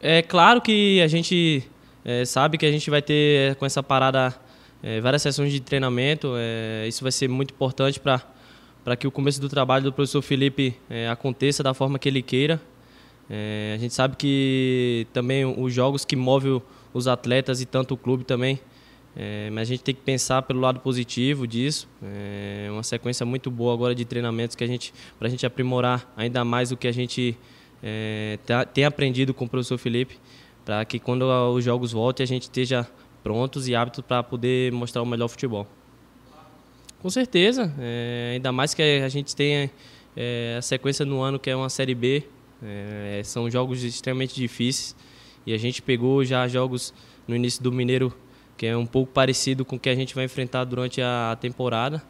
É claro que a gente é, sabe que a gente vai ter com essa parada é, várias sessões de treinamento. É, isso vai ser muito importante para para que o começo do trabalho do professor Felipe é, aconteça da forma que ele queira. É, a gente sabe que também os jogos que movem os atletas e tanto o clube também, é, mas a gente tem que pensar pelo lado positivo disso. É uma sequência muito boa agora de treinamentos que a gente, para a gente aprimorar ainda mais o que a gente é, tá, tem aprendido com o professor Felipe, para que quando os jogos voltem a gente esteja prontos e aptos para poder mostrar o melhor futebol. Com certeza, é, ainda mais que a gente tem é, a sequência no ano que é uma Série B, é, são jogos extremamente difíceis e a gente pegou já jogos no início do Mineiro que é um pouco parecido com o que a gente vai enfrentar durante a temporada.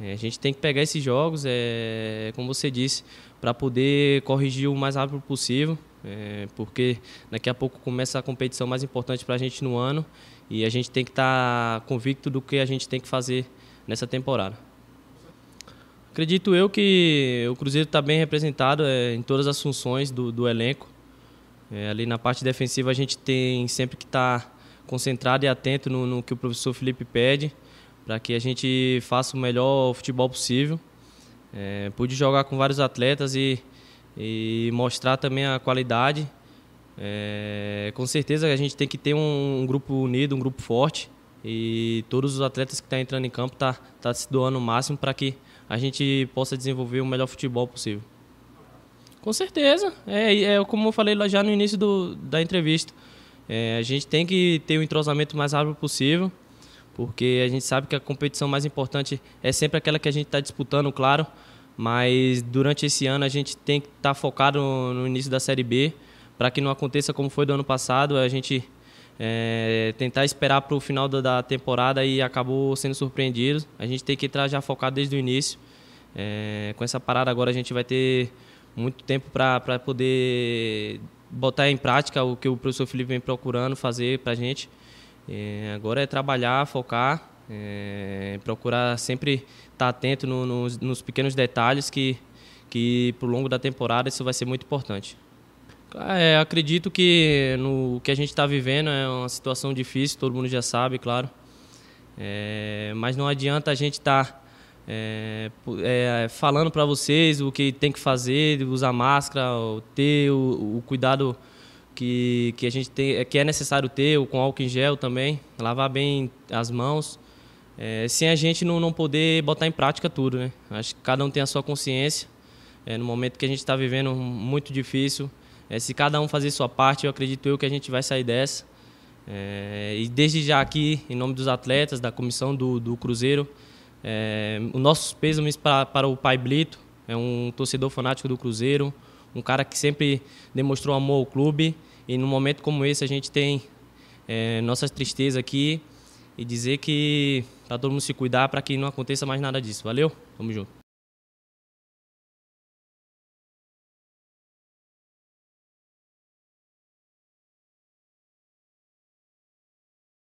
É, a gente tem que pegar esses jogos, é, como você disse, para poder corrigir o mais rápido possível, é, porque daqui a pouco começa a competição mais importante para a gente no ano e a gente tem que estar tá convicto do que a gente tem que fazer nessa temporada. Acredito eu que o Cruzeiro está bem representado é, em todas as funções do, do elenco. É, ali na parte defensiva a gente tem sempre que estar tá concentrado e atento no, no, que o professor Felipe pede para que a gente faça o melhor futebol possível. É, pude jogar com vários atletas e, e mostrar também a qualidade. É, com certeza a gente tem que ter um, um grupo unido, um grupo forte e todos os atletas que estão tá entrando em campo tá, tá se doando o máximo para que a gente possa desenvolver o melhor futebol possível. Com certeza, é, é como eu falei lá já no início do, da entrevista, é, a gente tem que ter o um entrosamento mais rápido possível, porque a gente sabe que a competição mais importante é sempre aquela que a gente está disputando, claro, mas durante esse ano a gente tem que estar tá focado no, início da Série B, para que não aconteça como foi do ano passado, a gente é, tentar esperar para o final da, temporada e acabou sendo surpreendido. A gente tem que entrar já focado desde o início. É, com essa parada agora a gente vai ter muito tempo para poder botar em prática o que o professor Felipe vem procurando fazer para a gente. É, agora é trabalhar, focar, é, procurar sempre estar tá atento no, nos, nos pequenos detalhes que, que, para o longo da temporada, isso vai ser muito importante. É, acredito que no que a gente está vivendo é uma situação difícil, todo mundo já sabe, claro. É, mas não adianta a gente estar tá, é, é, falando para vocês o que tem que fazer, usar máscara, ter o, o, cuidado que, que a gente tem, que é necessário ter, com álcool em gel também, lavar bem as mãos, é, sem a gente não, não poder botar em prática tudo, né? Acho que cada um tem a sua consciência. É, no momento que a gente está vivendo muito difícil, é, se cada um fazer sua parte, eu acredito eu que a gente vai sair dessa. É, e desde já aqui, em nome dos atletas, da comissão do, do Cruzeiro, é, o nosso pêsames para, para o Pai Blito, é um torcedor fanático do Cruzeiro, um cara que sempre demonstrou amor ao clube. E num momento como esse, a gente tem é, nossas tristezas aqui e dizer que para todo mundo se cuidar para que não aconteça mais nada disso. Valeu? Tamo junto.